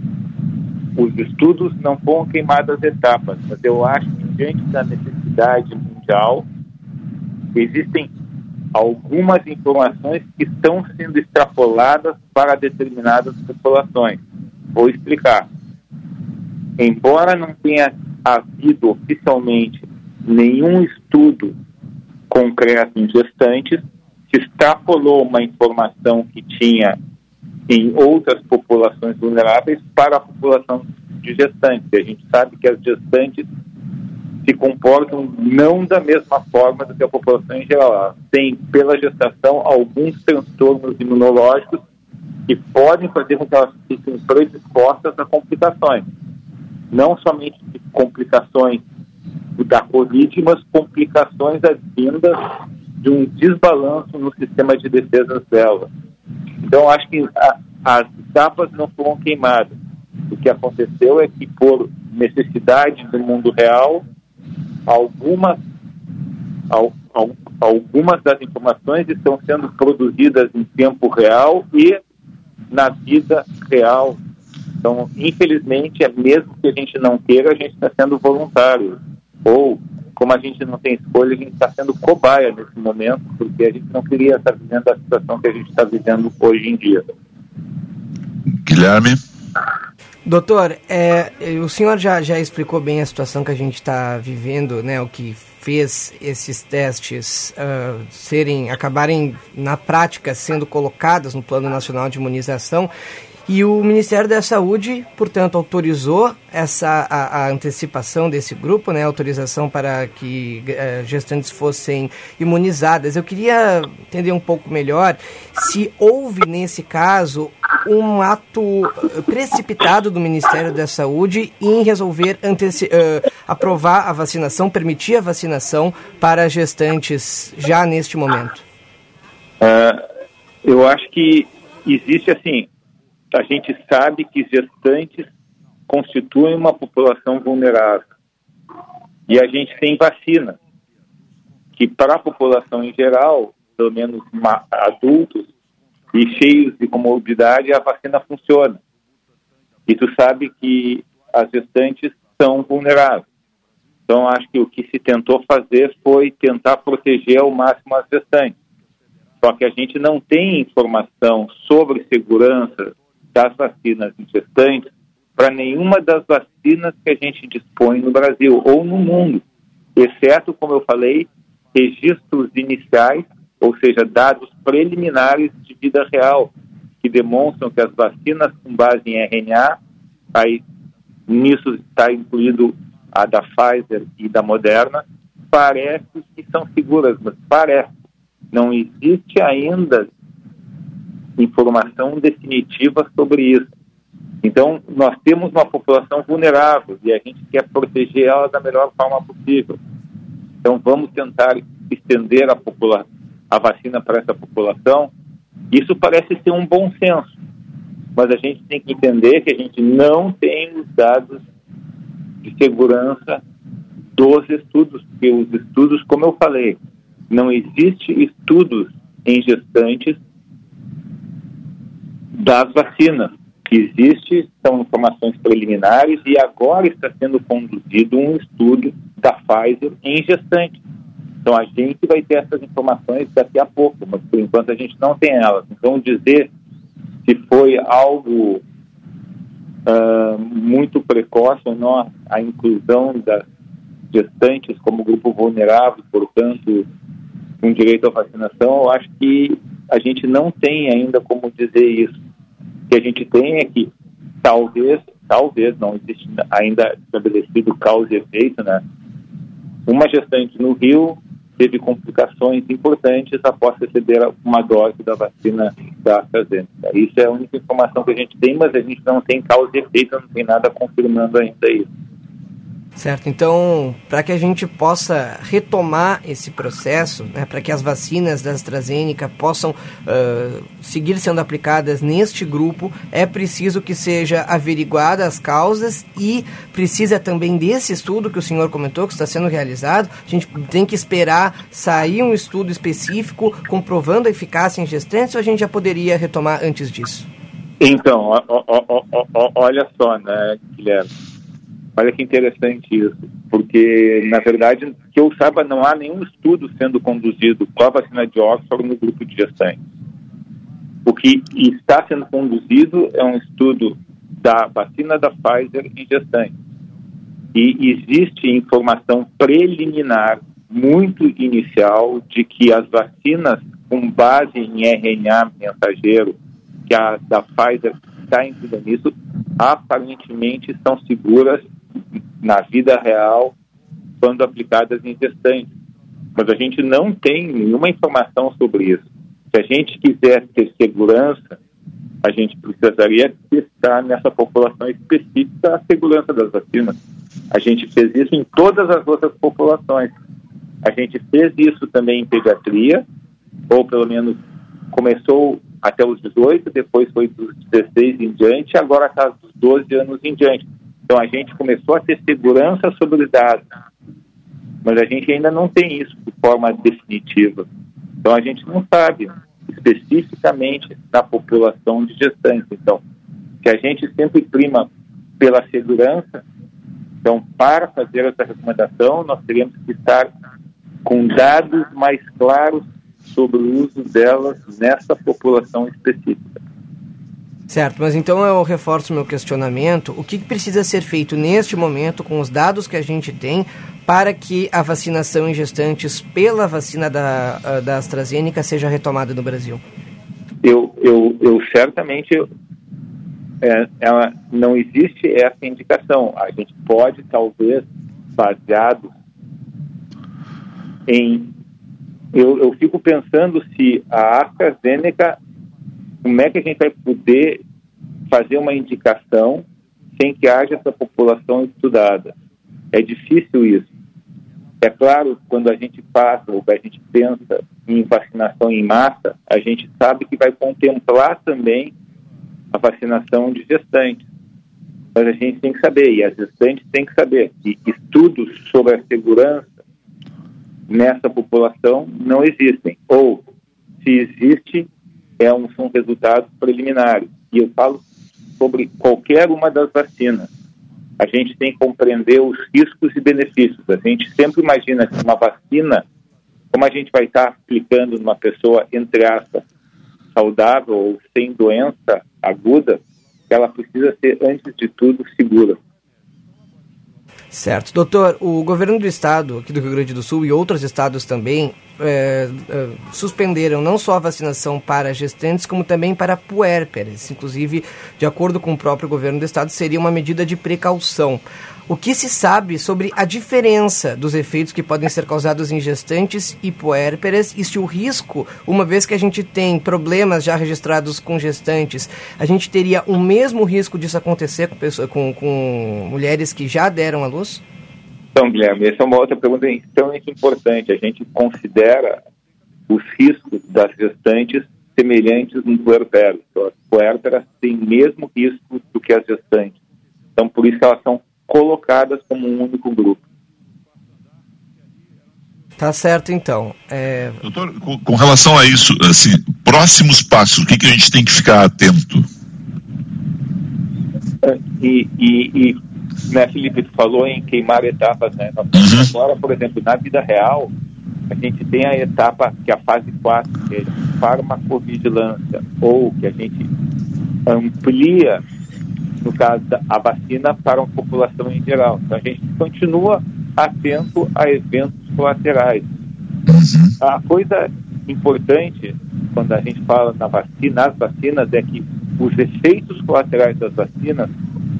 os estudos não foram queimadas etapas, mas eu acho que diante da necessidade mundial, existem algumas informações que estão sendo extrapoladas para determinadas populações. Vou explicar. Embora não tenha havido oficialmente nenhum estudo concreto em gestantes, se extrapolou uma informação que tinha em outras populações vulneráveis para a população de gestantes. A gente sabe que as gestantes se comportam não da mesma forma do que a população em geral. Elas têm, pela gestação, alguns transtornos imunológicos que podem fazer com que elas fiquem predispostas a complicações. Não somente de complicações da Covid, mas complicações advindas de um desbalanço no sistema de defesa delas. Então, acho que a, as etapas não foram queimadas. O que aconteceu é que, por necessidade do mundo real, algumas, al, al, algumas das informações estão sendo produzidas em tempo real e na vida real. Então, infelizmente, é mesmo que a gente não queira, a gente está sendo voluntário. Ou, como a gente não tem escolha, a gente está sendo cobaia nesse momento, porque a gente não queria estar vivendo a situação que a gente está vivendo hoje em dia. Guilherme? Doutor, é, o senhor já, já explicou bem a situação que a gente está vivendo, né? O que fez esses testes uh, serem, acabarem na prática sendo colocados no Plano Nacional de Imunização e o Ministério da Saúde, portanto, autorizou essa a, a antecipação desse grupo, né, autorização para que uh, gestantes fossem imunizadas. Eu queria entender um pouco melhor se houve nesse caso um ato eh, precipitado do Ministério da Saúde em resolver uh, aprovar a vacinação, permitir a vacinação para gestantes já neste momento. Uh, eu acho que existe assim a gente sabe que gestantes constituem uma população vulnerável. E a gente tem vacina, que para a população em geral, pelo menos adultos e cheios de comorbidade, a vacina funciona. E tu sabe que as gestantes são vulneráveis. Então, acho que o que se tentou fazer foi tentar proteger ao máximo as gestantes. Só que a gente não tem informação sobre segurança das vacinas em gestantes para nenhuma das vacinas que a gente dispõe no Brasil ou no mundo, exceto, como eu falei, registros iniciais, ou seja, dados preliminares de vida real, que demonstram que as vacinas com base em RNA, aí nisso está incluído a da Pfizer e da Moderna, parece que são seguras, mas parece. Não existe ainda informação definitiva sobre isso. Então, nós temos uma população vulnerável e a gente quer proteger ela da melhor forma possível. Então, vamos tentar estender a, a vacina para essa população. Isso parece ser um bom senso, mas a gente tem que entender que a gente não tem os dados de segurança dos estudos, porque os estudos, como eu falei, não existe estudos em gestantes das vacinas. Que existe são informações preliminares e agora está sendo conduzido um estudo da Pfizer em gestantes. Então a gente vai ter essas informações daqui a pouco, mas por enquanto a gente não tem elas. Então dizer se foi algo uh, muito precoce ou não a inclusão das gestantes como grupo vulnerável, portanto, com direito à vacinação, eu acho que a gente não tem ainda como dizer isso. Que a gente tem é que talvez, talvez não existe ainda estabelecido causa e efeito, né? Uma gestante no Rio teve complicações importantes após receber uma dose da vacina da AstraZeneca. Isso é a única informação que a gente tem, mas a gente não tem causa e efeito, não tem nada confirmando ainda isso. Certo, então, para que a gente possa retomar esse processo, né, para que as vacinas da AstraZeneca possam uh, seguir sendo aplicadas neste grupo, é preciso que seja averiguada as causas e precisa também desse estudo que o senhor comentou, que está sendo realizado. A gente tem que esperar sair um estudo específico comprovando a eficácia em gestantes ou a gente já poderia retomar antes disso? Então, ó, ó, ó, olha só, né, Guilherme Olha que interessante isso, porque, na verdade, que eu saiba, não há nenhum estudo sendo conduzido com a vacina de Oxford no grupo de gestantes. O que está sendo conduzido é um estudo da vacina da Pfizer em gestantes. E existe informação preliminar, muito inicial, de que as vacinas com base em RNA mensageiro, que a da Pfizer está incluída nisso, aparentemente são seguras na vida real quando aplicadas em gestantes. Mas a gente não tem nenhuma informação sobre isso. Se a gente quiser ter segurança, a gente precisaria testar nessa população específica a segurança das vacinas. A gente fez isso em todas as outras populações. A gente fez isso também em pediatria, ou pelo menos começou até os 18, depois foi dos 16 em diante, agora está dos 12 anos em diante. Então a gente começou a ter segurança sobre os dados, mas a gente ainda não tem isso de forma definitiva. Então a gente não sabe especificamente na população de gestantes. Então, se a gente sempre prima pela segurança, então para fazer essa recomendação nós teríamos que estar com dados mais claros sobre o uso delas nessa população específica. Certo, mas então eu reforço meu questionamento. O que precisa ser feito neste momento, com os dados que a gente tem, para que a vacinação em gestantes pela vacina da, ah, da AstraZeneca seja retomada no Brasil? Eu, eu, eu certamente. É, ela, não existe essa indicação. A gente pode, talvez, baseado em. Eu, eu fico pensando se a AstraZeneca como é que a gente vai poder fazer uma indicação sem que haja essa população estudada? É difícil isso. É claro, quando a gente passa ou a gente pensa em vacinação em massa, a gente sabe que vai contemplar também a vacinação de gestantes. Mas a gente tem que saber, e as gestantes têm que saber, que estudos sobre a segurança nessa população não existem. Ou, se existe, é um, são resultados preliminares. E eu falo sobre qualquer uma das vacinas. A gente tem que compreender os riscos e benefícios. A gente sempre imagina que uma vacina, como a gente vai estar aplicando numa pessoa, entre aspas, saudável ou sem doença aguda, ela precisa ser, antes de tudo, segura. Certo. Doutor, o governo do estado, aqui do Rio Grande do Sul e outros estados também, é, é, suspenderam não só a vacinação para gestantes, como também para puérperas. Inclusive, de acordo com o próprio governo do estado, seria uma medida de precaução. O que se sabe sobre a diferença dos efeitos que podem ser causados em gestantes e puérperas e se o risco, uma vez que a gente tem problemas já registrados com gestantes, a gente teria o mesmo risco disso acontecer com, pessoas, com, com mulheres que já deram à luz? Então, Guilherme, essa é uma outra pergunta extremamente importante. A gente considera os riscos das gestantes semelhantes no puerpério. As puérperas têm mesmo risco do que as gestantes. Então, por isso elas são colocadas como um único grupo. Tá certo, então. É... Doutor, com, com, relação a isso, assim, próximos passos, o que, que a gente tem que ficar atento? E, e, e né, Felipe, tu falou em queimar etapas, né? Nós, uhum. Agora, por exemplo, na vida real, a gente tem a etapa que é a fase 4, que é farmacovigilância, ou que a gente amplia, no caso, da, a vacina para a população em geral. Então, a gente continua atento a eventos colaterais. A coisa importante, quando a gente fala na vacina, nas vacinas, é que os efeitos colaterais das vacinas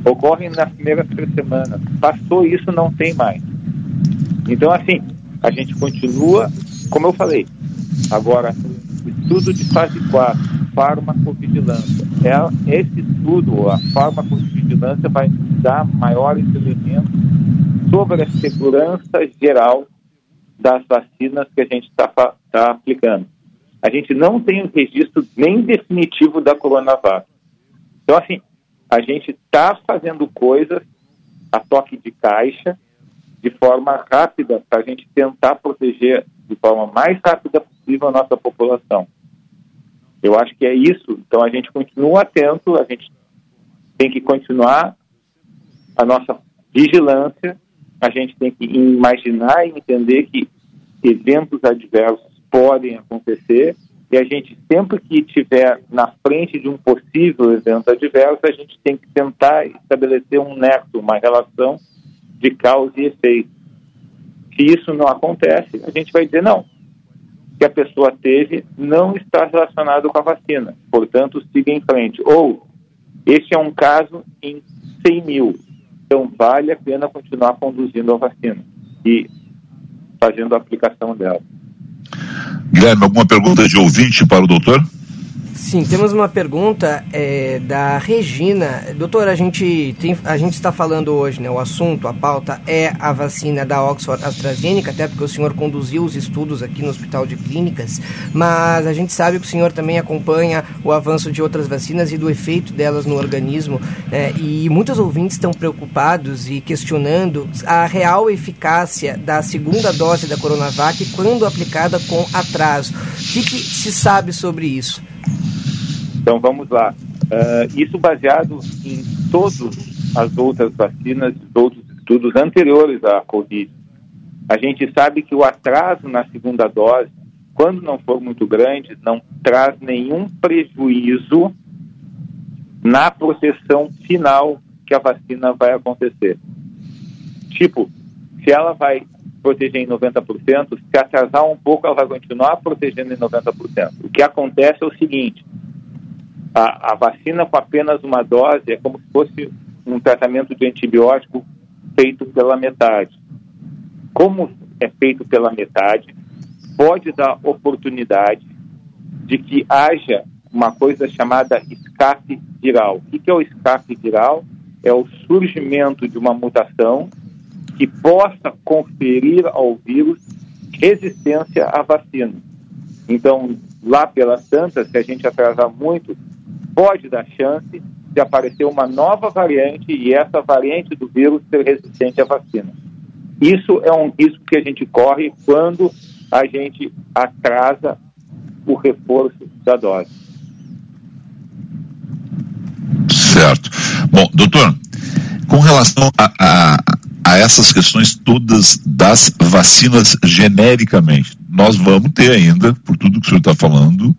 ocorrem nas primeiras três semanas. Passou isso, não tem mais. Então, assim, a gente continua, como eu falei, agora, estudo de fase 4, farmacovigilância. É, esse estudo, a farmacovigilância, vai dar maiores elementos sobre a segurança geral das vacinas que a gente está tá aplicando. A gente não tem um registro nem definitivo da Coronavac. Então, assim, a gente está fazendo coisas a toque de caixa, de forma rápida, para a gente tentar proteger de forma mais rápida possível a nossa população. Eu acho que é isso. Então a gente continua atento, a gente tem que continuar a nossa vigilância, a gente tem que imaginar e entender que eventos adversos podem acontecer e a gente, sempre que estiver na frente de um possível evento adverso, a gente tem que tentar estabelecer um nexo, uma relação de causa e efeito. Se isso não acontece, a gente vai dizer não. Que a pessoa teve não está relacionado com a vacina, portanto, siga em frente. Ou, este é um caso em 100 mil, então vale a pena continuar conduzindo a vacina e fazendo a aplicação dela. Guilherme, alguma pergunta de ouvinte para o doutor? Sim, temos uma pergunta é, da Regina. Doutor, a gente, tem, a gente está falando hoje, né? O assunto, a pauta é a vacina da Oxford AstraZeneca, até porque o senhor conduziu os estudos aqui no Hospital de Clínicas, mas a gente sabe que o senhor também acompanha o avanço de outras vacinas e do efeito delas no organismo. Né? E muitos ouvintes estão preocupados e questionando a real eficácia da segunda dose da Coronavac quando aplicada com atraso. O que, que se sabe sobre isso? Então vamos lá. Uh, isso baseado em todas as outras vacinas, todos os estudos anteriores à Covid. A gente sabe que o atraso na segunda dose, quando não for muito grande, não traz nenhum prejuízo na proteção final que a vacina vai acontecer. Tipo, se ela vai proteger em 90%, se atrasar um pouco, ela vai continuar protegendo em 90%. O que acontece é o seguinte: a, a vacina com apenas uma dose é como se fosse um tratamento de antibiótico feito pela metade. Como é feito pela metade, pode dar oportunidade de que haja uma coisa chamada escape viral. O que é o escape viral? É o surgimento de uma mutação que possa conferir ao vírus resistência à vacina. Então, lá pelas tantas, se a gente atrasar muito, pode dar chance se aparecer uma nova variante e essa variante do vírus ser resistente à vacina. Isso é um risco que a gente corre quando a gente atrasa o reforço da dose. Certo. Bom, doutor, com relação a, a, a essas questões todas das vacinas genericamente, nós vamos ter ainda, por tudo que o senhor está falando,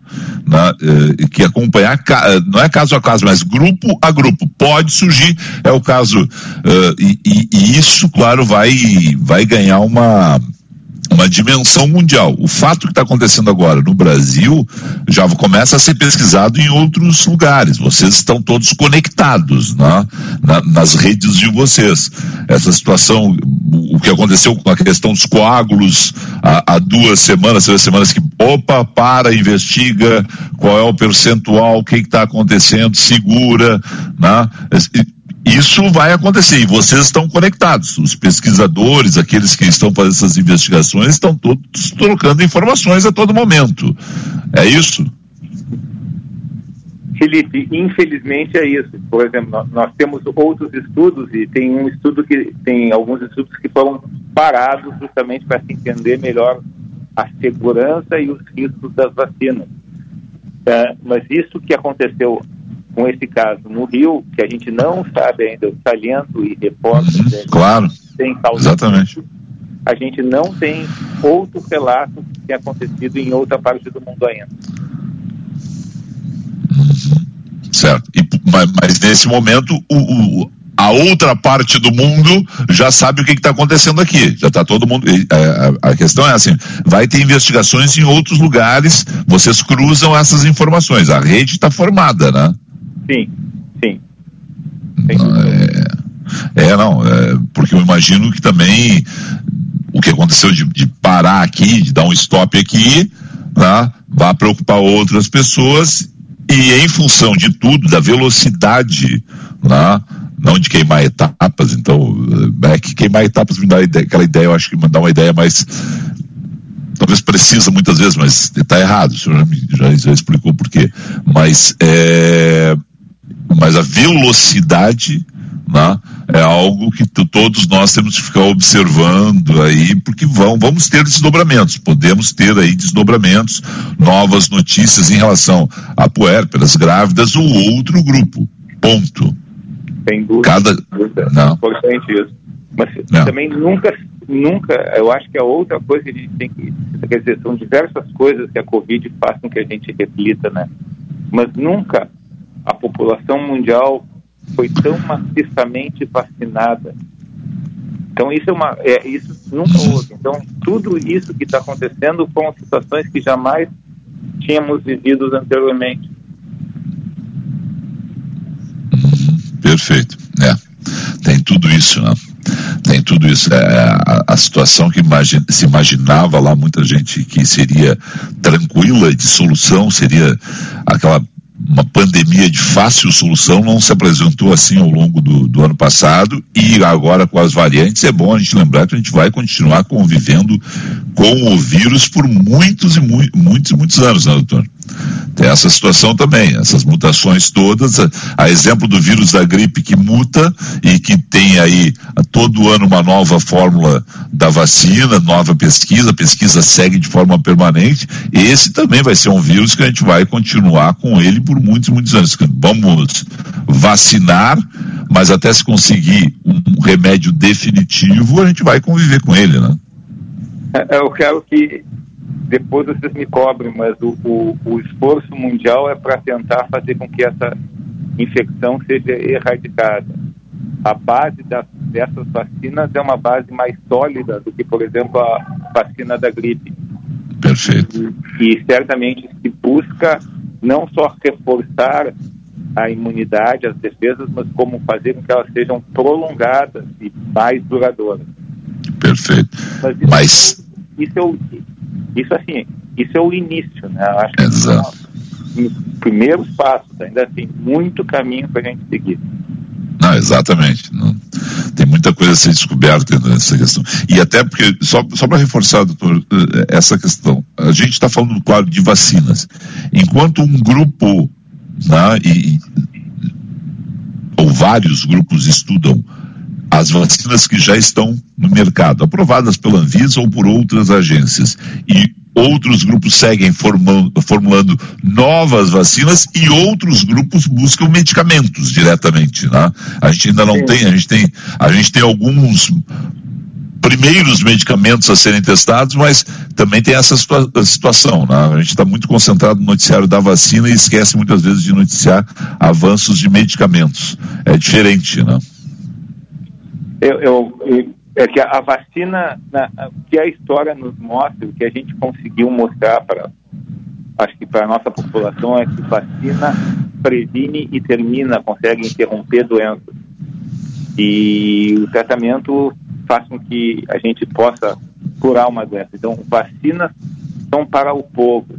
né, eh, que acompanhar, não é caso a caso, mas grupo a grupo. Pode surgir, é o caso, eh, e, e, e, isso, claro, vai, vai ganhar uma uma dimensão mundial. O fato que está acontecendo agora no Brasil já começa a ser pesquisado em outros lugares. Vocês estão todos conectados né? Na, nas redes de vocês. Essa situação, o que aconteceu com a questão dos coágulos há, há duas semanas, três semanas que, opa, para, investiga qual é o percentual, o que está acontecendo, segura, né? Isso vai acontecer e vocês estão conectados. Os pesquisadores, aqueles que estão fazendo essas investigações, estão todos trocando informações a todo momento. É isso? Felipe, infelizmente é isso. Por exemplo, nós, nós, temos outros estudos e tem um estudo que tem alguns estudos que foram parados justamente para se entender melhor a segurança e os riscos das vacinas. É, mas isso que aconteceu com esse caso no Rio, que a gente não sabe ainda o talento e repórter uhum, claro. tem Exatamente. a gente não tem outros relatos que tem acontecido em outra parte do mundo ainda. Certo. E, mas, mas, nesse momento, o, o, a outra parte do mundo já sabe o que está acontecendo aqui. Já está todo mundo. A, a, a, questão é assim: vai ter investigações em outros lugares, vocês cruzam essas informações. A rede está formada, né? Sim, sim. É, é, não, é, porque eu imagino que também o que aconteceu de, de parar aqui, de dar um stop aqui, né, vai preocupar outras pessoas e em função de tudo, da velocidade, né, não de queimar etapas, então, é que queimar etapas me dá ideia, aquela ideia, eu acho que me dá uma ideia mais talvez precisa muitas vezes, mas está errado, o senhor já, já explicou por quê. Mas é, mas a velocidade né, é algo que todos nós temos que ficar observando aí, porque vão, vamos ter desdobramentos, podemos ter aí desdobramentos, novas notícias em relação a puérperas, grávidas ou outro grupo. Ponto. Sem dúvida. Cada... Não. Importante isso. Mas Não. também nunca, nunca, eu acho que a outra coisa que a gente tem que, quer dizer, são diversas coisas que a Covid faz com que a gente reflita, né? Mas nunca a população mundial foi tão maciçamente vacinada. Então isso é uma, é, isso nunca houve. Então tudo isso que está acontecendo foram situações que jamais tínhamos vivido anteriormente. Perfeito, é. Tem tudo isso, né? Tem tudo isso. É, a, a situação que se imaginava lá, muita gente que seria tranquila de solução, seria aquela uma pandemia de fácil solução não se apresentou assim ao longo do, do, ano passado e agora com as variantes é bom a gente lembrar que a gente vai continuar convivendo com o vírus por muitos e mu muitos muitos anos, né, doutor? Tem essa situação também, essas mutações todas, a, exemplo do vírus da gripe que muta e que tem aí todo ano uma nova fórmula da vacina, nova pesquisa, a pesquisa segue de forma permanente. Esse também vai ser um vírus que a gente vai continuar com ele por muitos, muitos anos. Vamos vacinar, mas até se conseguir um remédio definitivo, a gente vai conviver com ele, né? É, eu quero que depois vocês me cobrem, mas o, o, o esforço mundial é para tentar fazer com que essa infecção seja erradicada. A base das, dessas vacinas é uma base mais sólida do que, por exemplo, a vacina da gripe. Perfeito. E, e certamente se busca não só reforçar a imunidade, as defesas, mas como fazer com que elas sejam prolongadas e mais duradouras. Perfeito. Mas isso, mas... isso é isso assim, isso é o início, né? Eu acho que Exato. Os primeiros passos, ainda tem muito caminho para a gente seguir. Não, exatamente. Não, tem muita coisa a ser descoberta nessa questão. E até porque, só, só para reforçar, doutor, eh, essa questão, a gente está falando, claro, de vacinas. Enquanto um grupo né, e, ou vários grupos estudam as vacinas que já estão no mercado, aprovadas pela Anvisa ou por outras agências. E outros grupos seguem formando, formulando novas vacinas e outros grupos buscam medicamentos diretamente, né? A gente ainda não Sim. tem, a gente tem, a gente tem alguns primeiros medicamentos a serem testados, mas também tem essa situa situação, né? A gente está muito concentrado no noticiário da vacina e esquece muitas vezes de noticiar avanços de medicamentos. É diferente, né? Eu, eu, é que a, vacina, na, que a história nos mostra, o que a gente conseguiu mostrar para, acho que para a nossa população é que vacina previne e termina, consegue interromper doenças. E o tratamento faz com que a gente possa curar uma doença. Então, vacinas são para o povo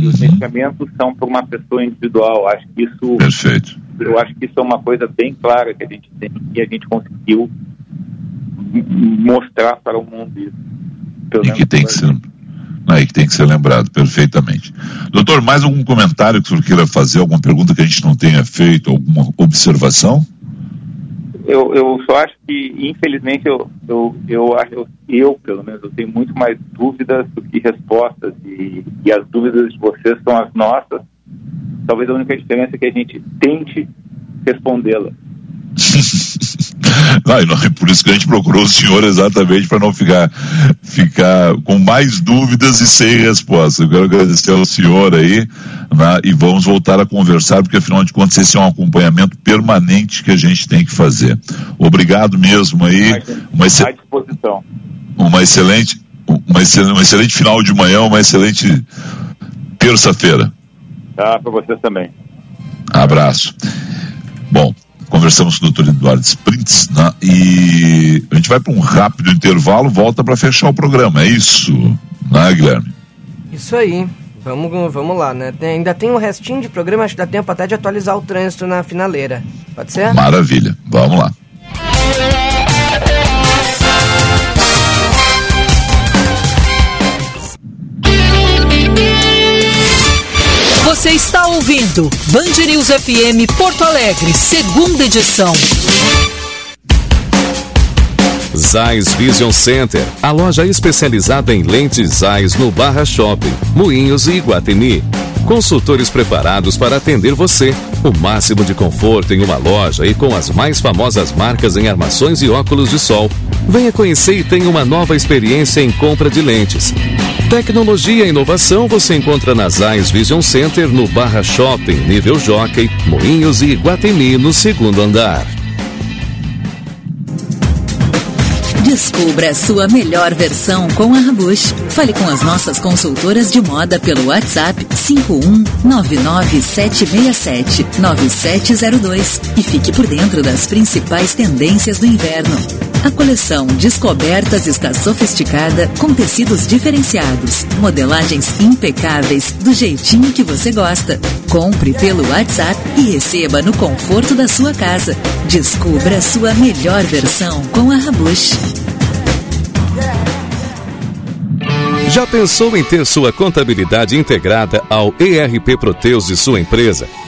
e os medicamentos são para uma pessoa individual. Acho que isso, Perfeito. Eu acho que isso é uma coisa bem clara que a gente tem e a gente conseguiu mostrar para o mundo isso. E que tem que ser aí que tem que ser lembrado perfeitamente. Doutor, mais algum comentário que o senhor queira fazer, alguma pergunta que a gente não tenha feito, alguma observação? Eu, eu só acho que, infelizmente, eu, eu, eu, eu, eu, pelo menos, eu tenho muito mais dúvidas do que respostas e, e as dúvidas de vocês são as nossas. Talvez a única diferença é que a gente tente respondê-las. Não, não, por isso que a gente procurou o senhor exatamente para não ficar, ficar com mais dúvidas e sem resposta. Eu quero agradecer ao senhor aí né, e vamos voltar a conversar, porque afinal de contas esse é um acompanhamento permanente que a gente tem que fazer. Obrigado mesmo aí. Uma, disposição. uma excelente, uma excelente, um excelente final de manhã, uma excelente terça-feira. Tá, para vocês também. Abraço. Bom, Conversamos com o doutor Eduardo Sprints né? e a gente vai para um rápido intervalo, volta para fechar o programa, é isso, né, Guilherme? Isso aí. Vamos, vamos lá, né? Tem, ainda tem um restinho de programa, acho que dá tempo até de atualizar o trânsito na finaleira. Pode ser? Maravilha, vamos lá. Está ouvindo Band News FM Porto Alegre, segunda edição. Zais Vision Center, a loja especializada em lentes Zais no Barra Shopping, Moinhos e Iguatemi. Consultores preparados para atender você. O máximo de conforto em uma loja e com as mais famosas marcas em armações e óculos de sol. Venha conhecer e tenha uma nova experiência em compra de lentes. Tecnologia e inovação você encontra na Zais Vision Center no Barra Shopping, nível Jockey, Moinhos e Iguatemi no segundo andar. Descubra a sua melhor versão com a Rabush. Fale com as nossas consultoras de moda pelo WhatsApp 51997679702 e fique por dentro das principais tendências do inverno. A coleção Descobertas está sofisticada com tecidos diferenciados, modelagens impecáveis do jeitinho que você gosta. Compre pelo WhatsApp e receba no conforto da sua casa. Descubra a sua melhor versão com a Rabush. Já pensou em ter sua contabilidade integrada ao ERP Proteus de sua empresa?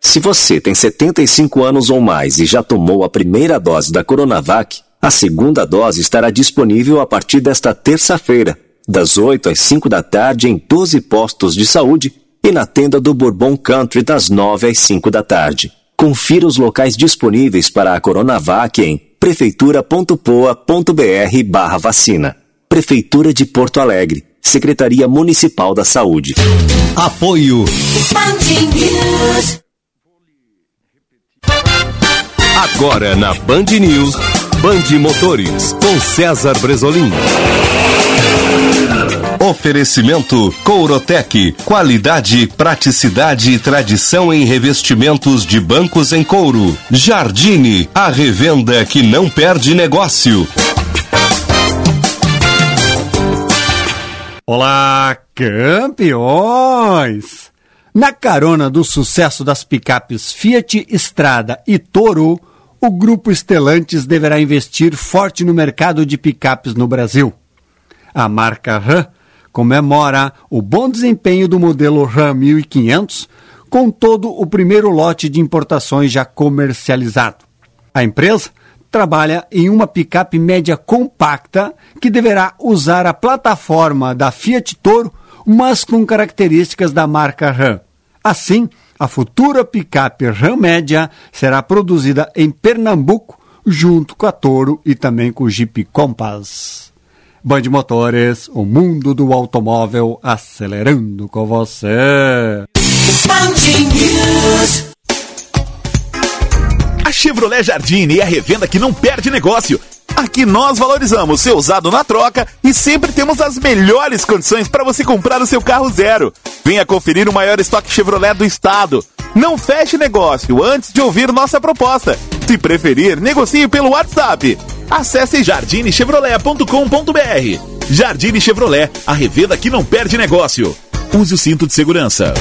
Se você tem 75 anos ou mais e já tomou a primeira dose da Coronavac, a segunda dose estará disponível a partir desta terça-feira, das 8 às 5 da tarde, em 12 postos de saúde e na tenda do Bourbon Country, das 9 às 5 da tarde. Confira os locais disponíveis para a Coronavac em prefeitura.poa.br barra vacina. Prefeitura de Porto Alegre. Secretaria Municipal da Saúde. Apoio. Agora na Band News, Band Motores, com César Bresolim. Oferecimento Courotec, qualidade, praticidade e tradição em revestimentos de bancos em couro. Jardine, a revenda que não perde negócio. Olá, campeões! Na carona do sucesso das picapes Fiat Strada e Toro, o grupo Stellantis deverá investir forte no mercado de picapes no Brasil. A marca Ram comemora o bom desempenho do modelo Ram 1500 com todo o primeiro lote de importações já comercializado. A empresa trabalha em uma picape média compacta que deverá usar a plataforma da Fiat Toro, mas com características da marca Ram. Assim, a futura picape Ram média será produzida em Pernambuco, junto com a Toro e também com o Jeep Compass. Band Motores, o mundo do automóvel acelerando com você. A Chevrolet Jardine é a revenda que não perde negócio. Aqui nós valorizamos seu usado na troca e sempre temos as melhores condições para você comprar o seu carro zero. Venha conferir o maior estoque Chevrolet do estado. Não feche negócio antes de ouvir nossa proposta. Se preferir, negocie pelo WhatsApp. Acesse jardinechevrolet.com.br. Jardine Chevrolet, a revenda que não perde negócio. Use o cinto de segurança.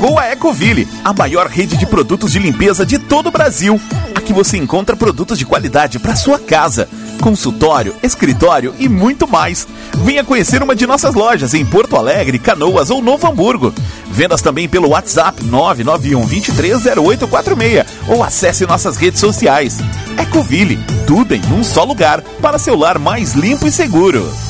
Chegou a Ecoville, a maior rede de produtos de limpeza de todo o Brasil. Aqui você encontra produtos de qualidade para sua casa, consultório, escritório e muito mais. Venha conhecer uma de nossas lojas em Porto Alegre, Canoas ou Novo Hamburgo. Vendas também pelo WhatsApp 991 230846 ou acesse nossas redes sociais. Ecoville, tudo em um só lugar para seu lar mais limpo e seguro.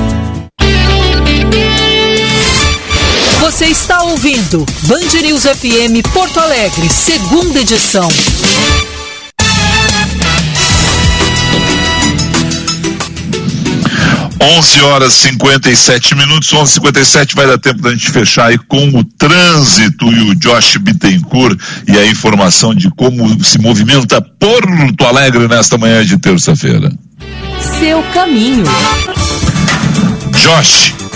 Você está ouvindo Band News FM Porto Alegre, segunda edição. Onze horas 57 minutos, 11:57 vai dar tempo da gente fechar aí com o trânsito e o Josh Bittencourt e a informação de como se movimenta Porto Alegre nesta manhã de terça-feira. Seu caminho. Josh.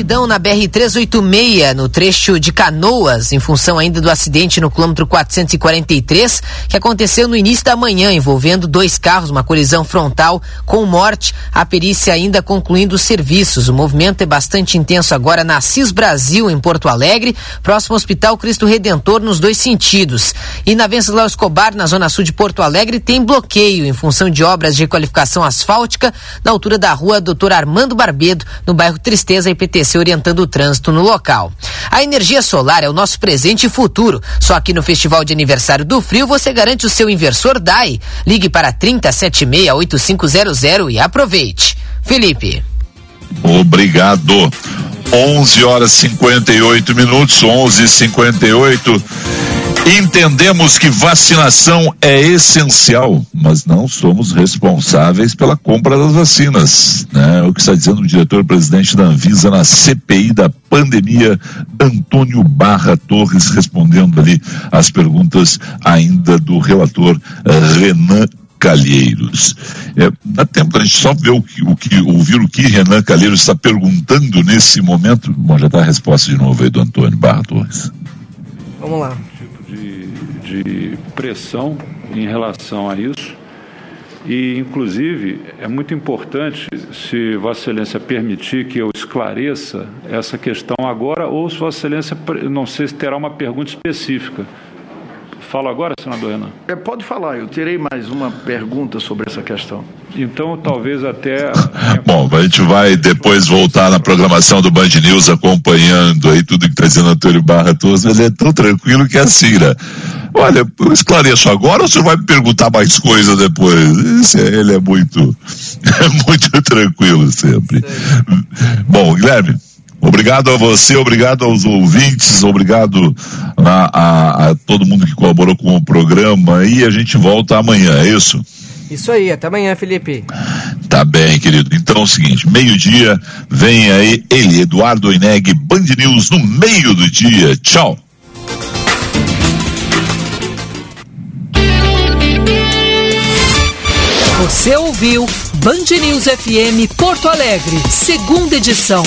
Lentidão na BR-386, no trecho de Canoas, em função ainda do acidente no quilômetro 443, que aconteceu no início da manhã, envolvendo dois carros, uma colisão frontal com morte. A perícia ainda concluindo os serviços. O movimento é bastante intenso agora na Cis Brasil, em Porto Alegre, próximo ao Hospital Cristo Redentor, nos dois sentidos. E na Venceslau Escobar, na zona sul de Porto Alegre, tem bloqueio em função de obras de requalificação asfáltica na altura da rua Doutor Armando Barbedo, no bairro Tristeza, IPTC orientando o trânsito no local. A energia solar é o nosso presente e futuro. Só que no Festival de Aniversário do Frio você garante o seu inversor DAI. Ligue para 3076-8500 e aproveite. Felipe. Obrigado. 11 horas 58 minutos, 11:58. Entendemos que vacinação é essencial, mas não somos responsáveis pela compra das vacinas. Né? O que está dizendo o diretor-presidente da Anvisa na CPI da pandemia, Antônio Barra Torres, respondendo ali as perguntas ainda do relator uh, Renan Calheiros. É, dá tempo da gente só ver o que, o que, ouvir o que Renan Calheiros está perguntando nesse momento. Bom, já está a resposta de novo aí do Antônio Barra Torres. Vamos lá. De pressão em relação a isso. E, inclusive, é muito importante, se Vossa Excelência permitir que eu esclareça essa questão agora, ou se Vossa Excelência, não sei se terá uma pergunta específica. Falo agora, senador Renan? É, pode falar, eu terei mais uma pergunta sobre essa questão. Então, talvez até. Bom, a gente vai depois voltar na programação do Band News acompanhando aí tudo que está dizendo Antônio Barra Toso. Ele é tão tranquilo que é assim, né? Olha, eu esclareço agora ou você vai me perguntar mais coisa depois? Esse, é, ele é muito, é muito tranquilo sempre. Bom, Guilherme. Obrigado a você, obrigado aos ouvintes, obrigado a, a, a, todo mundo que colaborou com o programa e a gente volta amanhã, é isso? Isso aí, até amanhã, Felipe. Tá bem, querido. Então é o seguinte, meio-dia, vem aí ele, Eduardo Eneg, Band News no meio do dia. Tchau. Você ouviu Band News FM Porto Alegre, segunda edição.